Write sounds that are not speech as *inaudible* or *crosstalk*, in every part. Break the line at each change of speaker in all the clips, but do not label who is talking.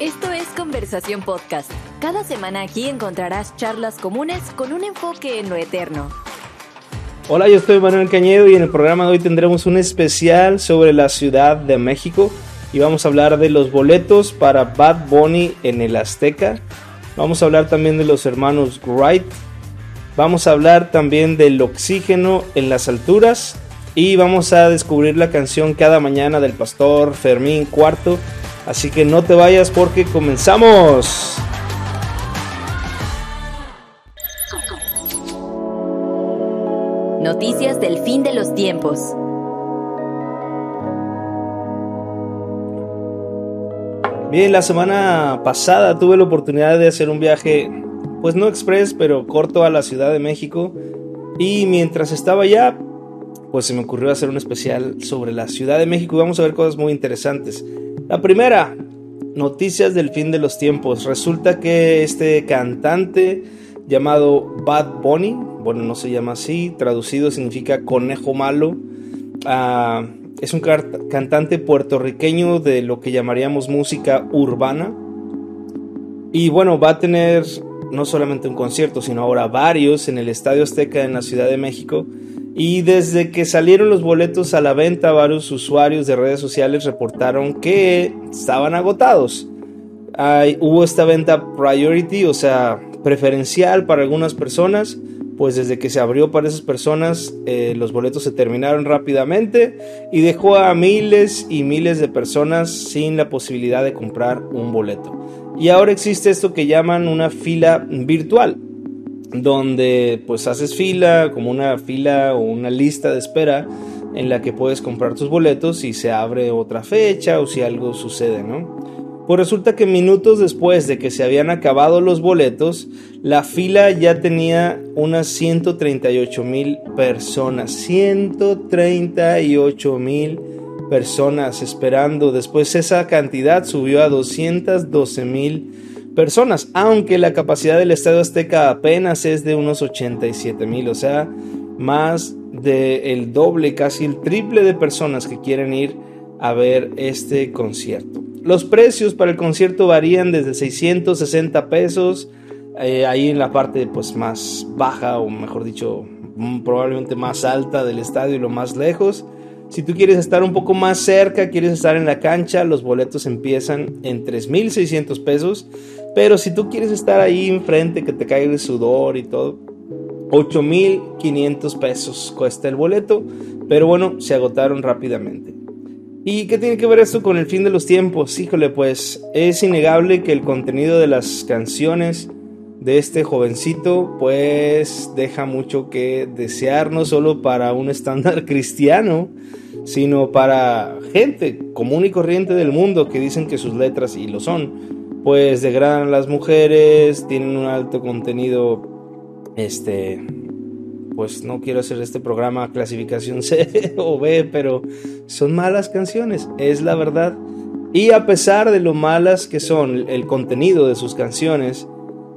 Esto es Conversación Podcast. Cada semana aquí encontrarás charlas comunes con un enfoque en lo eterno.
Hola, yo soy Manuel Cañedo y en el programa de hoy tendremos un especial sobre la Ciudad de México y vamos a hablar de los boletos para Bad Bunny en el Azteca. Vamos a hablar también de los hermanos Wright. Vamos a hablar también del oxígeno en las alturas y vamos a descubrir la canción cada mañana del pastor Fermín Cuarto. Así que no te vayas porque comenzamos.
Noticias del fin de los tiempos.
Bien, la semana pasada tuve la oportunidad de hacer un viaje, pues no express, pero corto a la Ciudad de México. Y mientras estaba allá, pues se me ocurrió hacer un especial sobre la Ciudad de México y vamos a ver cosas muy interesantes. La primera, noticias del fin de los tiempos. Resulta que este cantante llamado Bad Bunny, bueno, no se llama así, traducido significa conejo malo, uh, es un cantante puertorriqueño de lo que llamaríamos música urbana. Y bueno, va a tener no solamente un concierto, sino ahora varios en el Estadio Azteca en la Ciudad de México. Y desde que salieron los boletos a la venta, varios usuarios de redes sociales reportaron que estaban agotados. hubo esta venta priority, o sea, preferencial para algunas personas, pues desde que se abrió para esas personas eh, los boletos se terminaron rápidamente y dejó a miles y miles de personas sin la posibilidad de comprar un boleto. Y ahora existe esto que llaman una fila virtual, donde pues haces fila, como una fila o una lista de espera en la que puedes comprar tus boletos y se abre otra fecha o si algo sucede, ¿no? Pues resulta que minutos después de que se habían acabado los boletos, la fila ya tenía unas 138 mil personas. 138 mil personas esperando. Después esa cantidad subió a 212 mil personas, aunque la capacidad del Estadio Azteca apenas es de unos 87 mil, o sea, más del doble, casi el triple de personas que quieren ir a ver este concierto. Los precios para el concierto varían desde 660 pesos, eh, ahí en la parte pues más baja o mejor dicho mm, probablemente más alta del estadio y lo más lejos. Si tú quieres estar un poco más cerca, quieres estar en la cancha, los boletos empiezan en 3.600 pesos. Pero si tú quieres estar ahí enfrente, que te caiga el sudor y todo, 8.500 pesos cuesta el boleto. Pero bueno, se agotaron rápidamente. ¿Y qué tiene que ver esto con el fin de los tiempos? Híjole, pues es innegable que el contenido de las canciones de este jovencito pues deja mucho que desear, no solo para un estándar *laughs* cristiano, sino para gente común y corriente del mundo que dicen que sus letras, y lo son, pues degradan a las mujeres, tienen un alto contenido, este, pues no quiero hacer este programa clasificación C *laughs* o B, pero son malas canciones, es la verdad. Y a pesar de lo malas que son el contenido de sus canciones,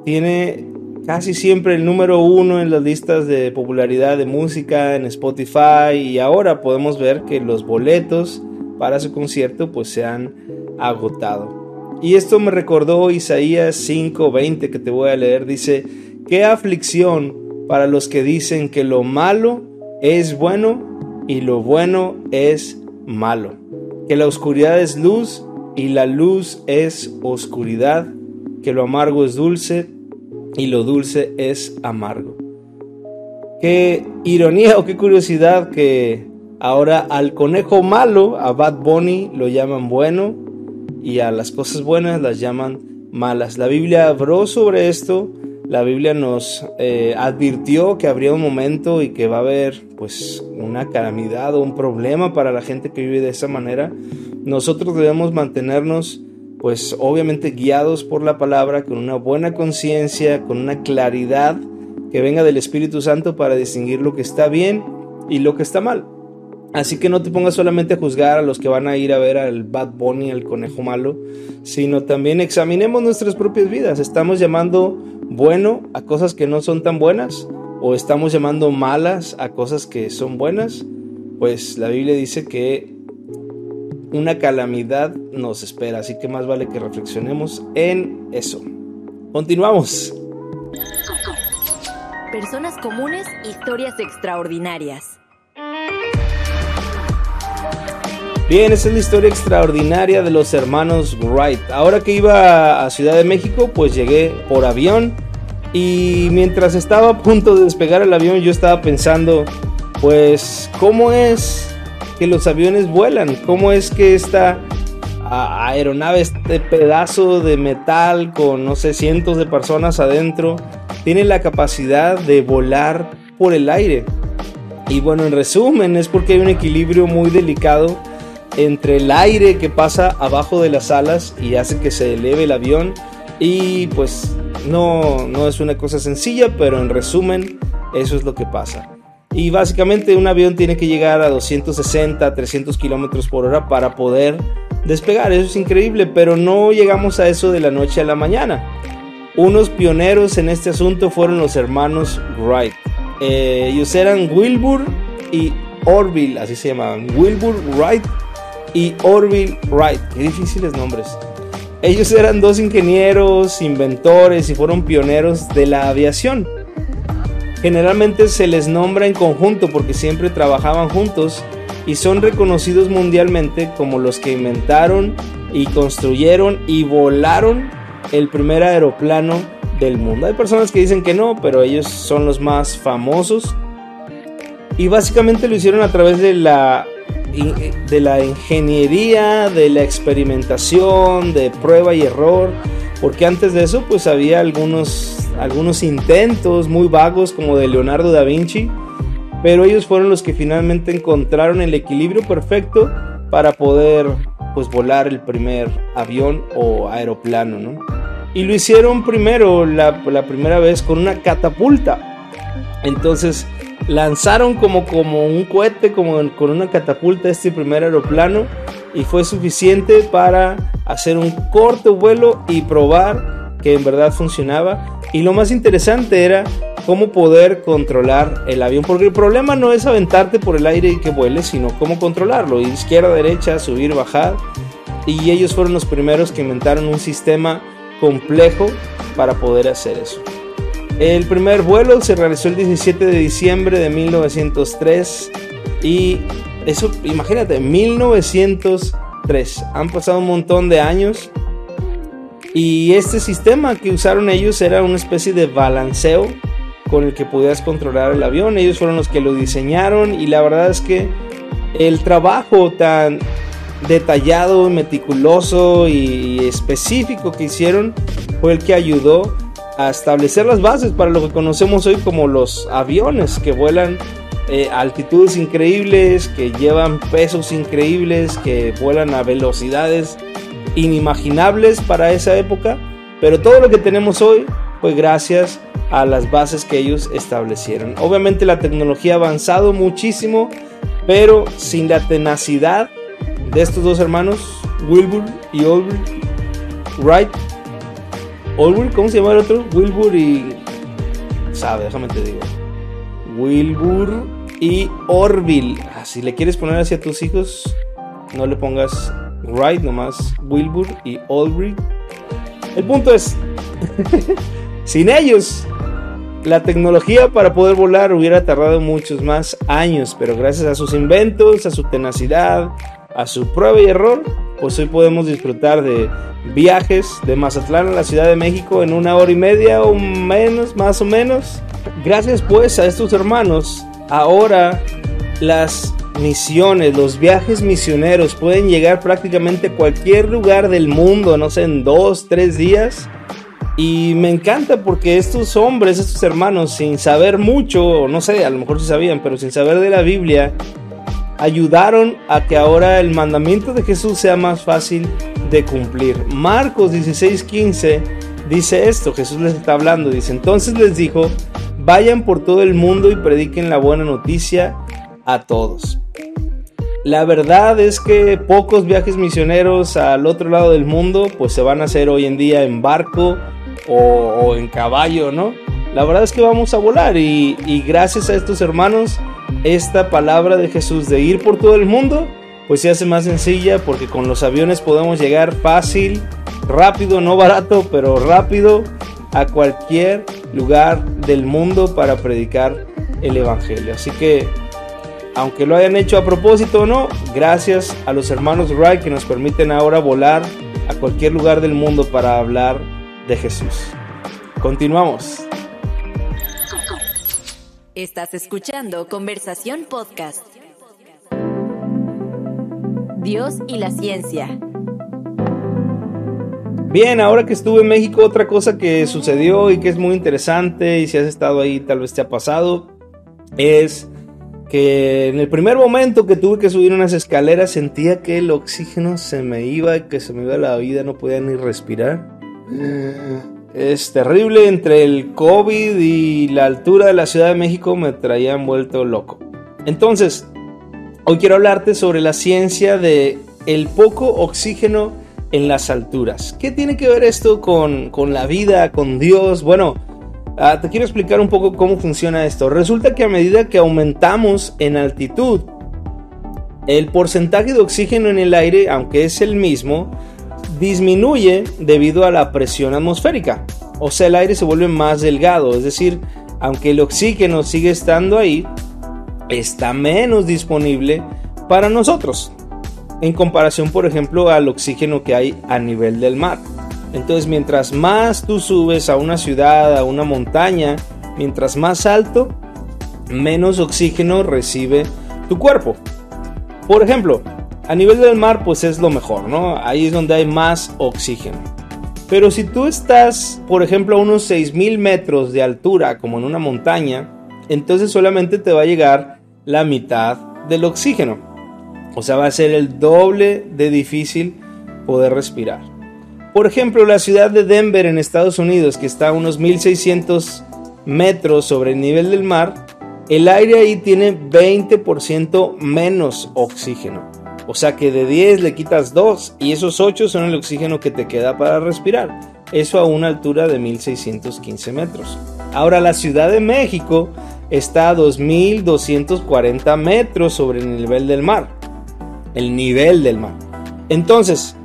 tiene casi siempre el número uno en las listas de popularidad de música en Spotify y ahora podemos ver que los boletos para su concierto pues se han agotado. Y esto me recordó Isaías 5:20 que te voy a leer, dice, qué aflicción para los que dicen que lo malo es bueno y lo bueno es malo, que la oscuridad es luz y la luz es oscuridad, que lo amargo es dulce y lo dulce es amargo. Qué ironía o qué curiosidad que ahora al conejo malo, a Bad Bunny, lo llaman bueno y a las cosas buenas las llaman malas. La Biblia habló sobre esto la Biblia nos eh, advirtió que habría un momento y que va a haber pues una calamidad o un problema para la gente que vive de esa manera. Nosotros debemos mantenernos pues obviamente guiados por la palabra, con una buena conciencia, con una claridad que venga del Espíritu Santo para distinguir lo que está bien y lo que está mal. Así que no te pongas solamente a juzgar a los que van a ir a ver al Bad Bunny, al conejo malo, sino también examinemos nuestras propias vidas. ¿Estamos llamando bueno a cosas que no son tan buenas? ¿O estamos llamando malas a cosas que son buenas? Pues la Biblia dice que una calamidad nos espera. Así que más vale que reflexionemos en eso. Continuamos.
Personas comunes, historias extraordinarias.
Bien, esa es la historia extraordinaria de los hermanos Wright. Ahora que iba a Ciudad de México, pues llegué por avión y mientras estaba a punto de despegar el avión, yo estaba pensando, pues, ¿cómo es que los aviones vuelan? ¿Cómo es que esta aeronave, este pedazo de metal con, no sé, cientos de personas adentro, tiene la capacidad de volar por el aire? Y bueno, en resumen, es porque hay un equilibrio muy delicado entre el aire que pasa abajo de las alas y hace que se eleve el avión y pues no, no es una cosa sencilla, pero en resumen eso es lo que pasa. Y básicamente un avión tiene que llegar a 260, 300 kilómetros por hora para poder despegar. Eso es increíble, pero no llegamos a eso de la noche a la mañana. Unos pioneros en este asunto fueron los hermanos Wright. Eh, ellos eran Wilbur y Orville, así se llamaban. Wilbur Wright y Orville Wright. Qué difíciles nombres. Ellos eran dos ingenieros, inventores y fueron pioneros de la aviación. Generalmente se les nombra en conjunto porque siempre trabajaban juntos y son reconocidos mundialmente como los que inventaron y construyeron y volaron el primer aeroplano del mundo. Hay personas que dicen que no, pero ellos son los más famosos. Y básicamente lo hicieron a través de la de la ingeniería, de la experimentación, de prueba y error, porque antes de eso pues había algunos, algunos intentos muy vagos como de Leonardo da Vinci, pero ellos fueron los que finalmente encontraron el equilibrio perfecto para poder pues volar el primer avión o aeroplano, ¿no? Y lo hicieron primero, la, la primera vez con una catapulta. Entonces, lanzaron como, como un cohete, como con una catapulta este primer aeroplano y fue suficiente para hacer un corto vuelo y probar que en verdad funcionaba. Y lo más interesante era cómo poder controlar el avión, porque el problema no es aventarte por el aire y que vuele, sino cómo controlarlo, izquierda, derecha, subir, bajar. Y ellos fueron los primeros que inventaron un sistema complejo para poder hacer eso. El primer vuelo se realizó el 17 de diciembre de 1903 y eso, imagínate, 1903. Han pasado un montón de años y este sistema que usaron ellos era una especie de balanceo con el que podías controlar el avión. Ellos fueron los que lo diseñaron y la verdad es que el trabajo tan detallado, meticuloso y específico que hicieron fue el que ayudó a establecer las bases para lo que conocemos hoy como los aviones que vuelan eh, altitudes increíbles, que llevan pesos increíbles, que vuelan a velocidades inimaginables para esa época. Pero todo lo que tenemos hoy fue gracias a las bases que ellos establecieron. Obviamente la tecnología ha avanzado muchísimo, pero sin la tenacidad de estos dos hermanos, Wilbur y Albert Wright, ¿cómo se llama el otro? Wilbur y. Sabe, déjame te digo. Wilbur y Orville. Ah, si le quieres poner así a tus hijos, no le pongas Wright, nomás Wilbur y Orville. El punto es, *laughs* sin ellos, la tecnología para poder volar hubiera tardado muchos más años, pero gracias a sus inventos, a su tenacidad, a su prueba y error, pues hoy podemos disfrutar de viajes de Mazatlán a la Ciudad de México en una hora y media o menos, más o menos. Gracias pues a estos hermanos, ahora las misiones, los viajes misioneros pueden llegar prácticamente a cualquier lugar del mundo, no sé, en dos, tres días. Y me encanta porque estos hombres, estos hermanos, sin saber mucho, no sé, a lo mejor sí sabían, pero sin saber de la Biblia, ayudaron a que ahora el mandamiento de Jesús sea más fácil de cumplir. Marcos 16:15 dice esto, Jesús les está hablando, dice, entonces les dijo, vayan por todo el mundo y prediquen la buena noticia a todos. La verdad es que pocos viajes misioneros al otro lado del mundo pues se van a hacer hoy en día en barco o, en caballo, ¿no? La verdad es que vamos a volar y gracias a estos hermanos esta palabra de Jesús de ir por todo el mundo, pues se hace más sencilla porque con los aviones podemos llegar fácil, rápido, no barato, pero rápido a cualquier lugar del mundo para predicar el Evangelio. Así que, aunque lo hayan hecho a propósito o no, gracias a los hermanos Wright que nos permiten ahora volar a cualquier lugar del mundo para hablar de Jesús. Continuamos.
Estás escuchando Conversación Podcast. Dios y la ciencia.
Bien, ahora que estuve en México, otra cosa que sucedió y que es muy interesante y si has estado ahí tal vez te ha pasado, es que en el primer momento que tuve que subir unas escaleras sentía que el oxígeno se me iba y que se me iba la vida, no podía ni respirar. Es terrible, entre el COVID y la altura de la Ciudad de México me traían vuelto loco. Entonces, hoy quiero hablarte sobre la ciencia de el poco oxígeno en las alturas. ¿Qué tiene que ver esto con, con la vida, con Dios? Bueno, ah, te quiero explicar un poco cómo funciona esto. Resulta que a medida que aumentamos en altitud, el porcentaje de oxígeno en el aire, aunque es el mismo, disminuye debido a la presión atmosférica. O sea, el aire se vuelve más delgado, es decir, aunque el oxígeno sigue estando ahí, está menos disponible para nosotros en comparación, por ejemplo, al oxígeno que hay a nivel del mar. Entonces, mientras más tú subes a una ciudad, a una montaña, mientras más alto, menos oxígeno recibe tu cuerpo. Por ejemplo, a nivel del mar, pues es lo mejor, ¿no? Ahí es donde hay más oxígeno. Pero si tú estás, por ejemplo, a unos 6.000 metros de altura, como en una montaña, entonces solamente te va a llegar la mitad del oxígeno. O sea, va a ser el doble de difícil poder respirar. Por ejemplo, la ciudad de Denver en Estados Unidos, que está a unos 1600 metros sobre el nivel del mar, el aire ahí tiene 20% menos oxígeno. O sea que de 10 le quitas 2 y esos 8 son el oxígeno que te queda para respirar. Eso a una altura de 1615 metros. Ahora la Ciudad de México está a 2240 metros sobre el nivel del mar el nivel del mar. Entonces,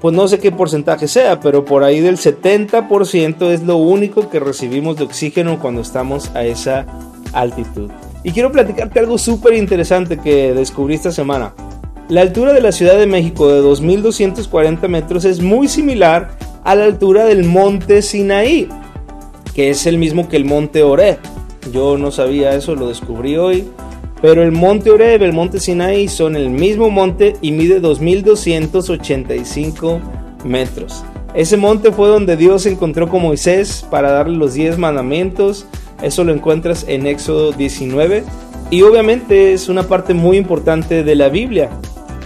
pues no sé qué porcentaje sea, pero por ahí del 70% es lo único que recibimos de oxígeno cuando estamos a esa altitud. Y quiero platicarte algo súper interesante que descubrí esta semana. La altura de la Ciudad de México de 2.240 metros es muy similar a la altura del monte Sinaí, que es el mismo que el monte Oreb. Yo no sabía eso, lo descubrí hoy. Pero el monte Oreb, el monte Sinaí son el mismo monte y mide 2285 metros. Ese monte fue donde Dios se encontró con Moisés para darle los 10 mandamientos. Eso lo encuentras en Éxodo 19. Y obviamente es una parte muy importante de la Biblia.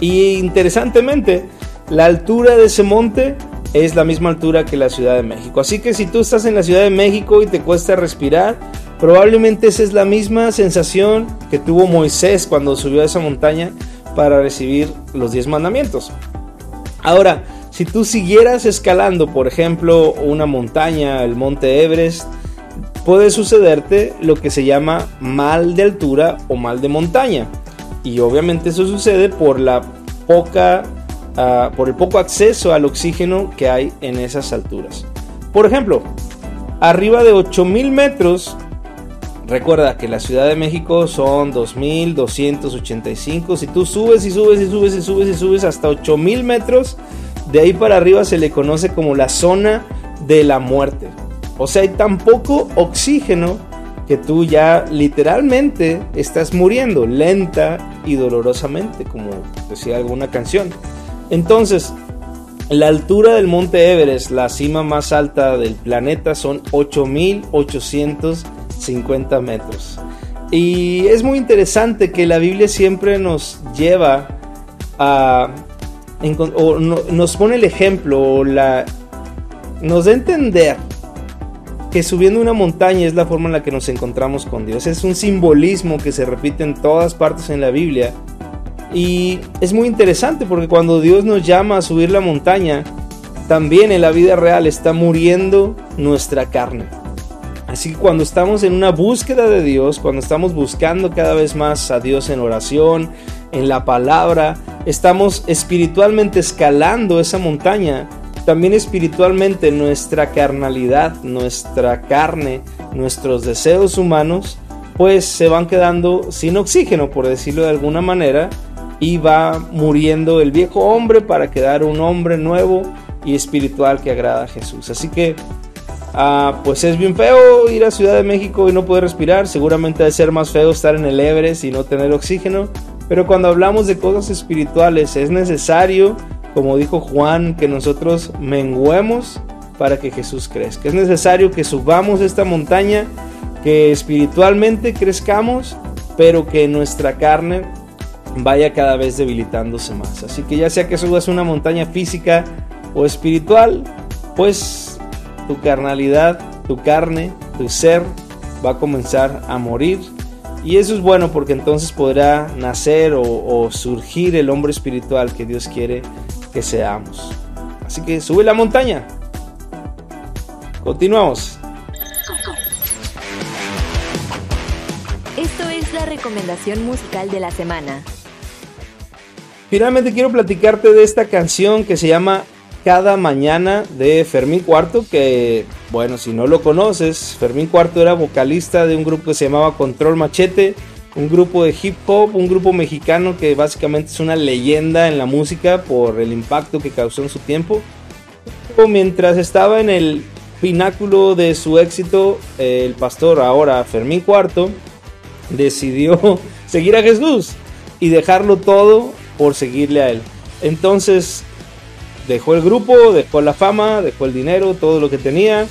Y interesantemente, la altura de ese monte es la misma altura que la Ciudad de México. Así que si tú estás en la Ciudad de México y te cuesta respirar, Probablemente esa es la misma sensación que tuvo Moisés cuando subió a esa montaña para recibir los diez mandamientos. Ahora, si tú siguieras escalando, por ejemplo, una montaña, el monte Everest, puede sucederte lo que se llama mal de altura o mal de montaña. Y obviamente eso sucede por la poca, ah, por el poco acceso al oxígeno que hay en esas alturas. Por ejemplo, arriba de 8000 metros Recuerda que la Ciudad de México son 2.285. Si tú subes y subes y subes y subes y subes hasta 8.000 metros, de ahí para arriba se le conoce como la zona de la muerte. O sea, hay tan poco oxígeno que tú ya literalmente estás muriendo lenta y dolorosamente, como decía alguna canción. Entonces, la altura del monte Everest, la cima más alta del planeta, son 8800 50 metros. Y es muy interesante que la Biblia siempre nos lleva a... O nos pone el ejemplo, o la, nos da a entender que subiendo una montaña es la forma en la que nos encontramos con Dios. Es un simbolismo que se repite en todas partes en la Biblia. Y es muy interesante porque cuando Dios nos llama a subir la montaña, también en la vida real está muriendo nuestra carne. Así que cuando estamos en una búsqueda de Dios, cuando estamos buscando cada vez más a Dios en oración, en la palabra, estamos espiritualmente escalando esa montaña. También espiritualmente nuestra carnalidad, nuestra carne, nuestros deseos humanos, pues se van quedando sin oxígeno, por decirlo de alguna manera, y va muriendo el viejo hombre para quedar un hombre nuevo y espiritual que agrada a Jesús. Así que, ah, pues es bien feo ir a Ciudad de México y no poder respirar. Seguramente debe ser más feo estar en el Everest y no tener oxígeno. Pero cuando hablamos de cosas espirituales es necesario, como dijo Juan, que nosotros menguemos para que Jesús crezca. Es necesario que subamos esta montaña, que espiritualmente crezcamos, pero que nuestra carne vaya cada vez debilitándose más. Así que ya sea que subas una montaña física o espiritual, pues tu carnalidad, tu carne, tu ser va a comenzar a morir y eso es bueno porque entonces podrá nacer o, surgir el hombre espiritual que Dios quiere que seamos. Así que sube la montaña. Continuamos.
Esto es la recomendación musical de la semana.
Finalmente quiero platicarte de esta canción que se llama cada mañana de Fermín Cuarto, que bueno, si no lo conoces, Fermín Cuarto era vocalista de un grupo que se llamaba Control Machete, un grupo de hip hop, un grupo mexicano que básicamente es una leyenda en la música por el impacto que causó en su tiempo. Mientras estaba en el pináculo de su éxito, el pastor ahora Fermín Cuarto decidió *laughs* seguir a Jesús y dejarlo todo por seguirle a él. Entonces dejó el grupo, dejó la fama, dejó el dinero, todo lo que tenía,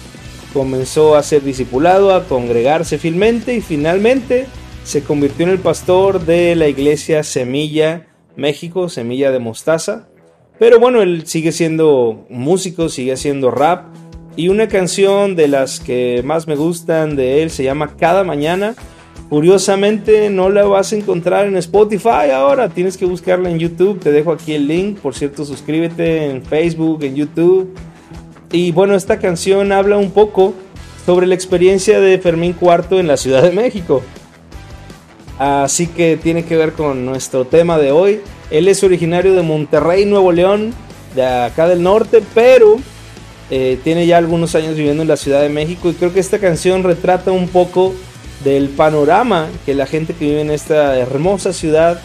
comenzó a ser discipulado, a congregarse fielmente y finalmente se convirtió en el pastor de la iglesia Semilla México, Semilla de Mostaza. Pero bueno, él sigue siendo músico, sigue haciendo rap y una canción de las que más me gustan de él se llama Cada Mañana Curiosamente no la vas a encontrar en Spotify ahora, tienes que buscarla en YouTube, te dejo aquí el link, por cierto suscríbete en Facebook, en YouTube. Y bueno, esta canción habla un poco sobre la experiencia de Fermín Cuarto en la Ciudad de México. Así que tiene que ver con nuestro tema de hoy. Él es originario de Monterrey, Nuevo León, de acá del norte, pero eh, tiene ya algunos años viviendo en la Ciudad de México y creo que esta canción retrata un poco del panorama que la gente que vive en esta hermosa ciudad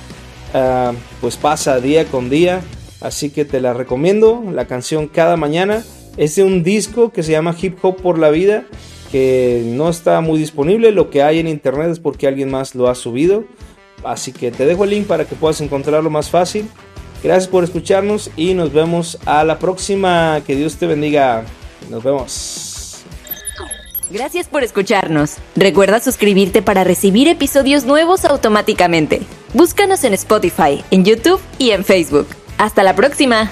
ah, pues pasa día con día. Así que te la recomiendo, la canción Cada Mañana. Es de un disco que se llama Hip Hop por la Vida, que no está muy disponible. Lo que hay en internet es porque alguien más lo ha subido. Así que te dejo el link para que puedas encontrarlo más fácil. Gracias por escucharnos y nos vemos a la próxima. Que Dios te bendiga. Nos vemos.
Gracias por escucharnos. Recuerda suscribirte para recibir episodios nuevos automáticamente. Búscanos en Spotify, en YouTube y en Facebook. Hasta la próxima.